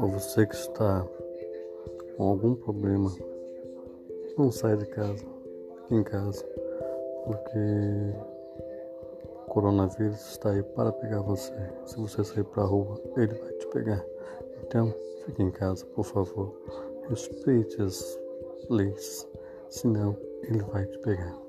ou você que está com algum problema, não saia de casa, fique em casa, porque o coronavírus está aí para pegar você. Se você sair para a rua, ele vai te pegar. Então, fique em casa, por favor. Respeite as leis, senão ele vai te pegar.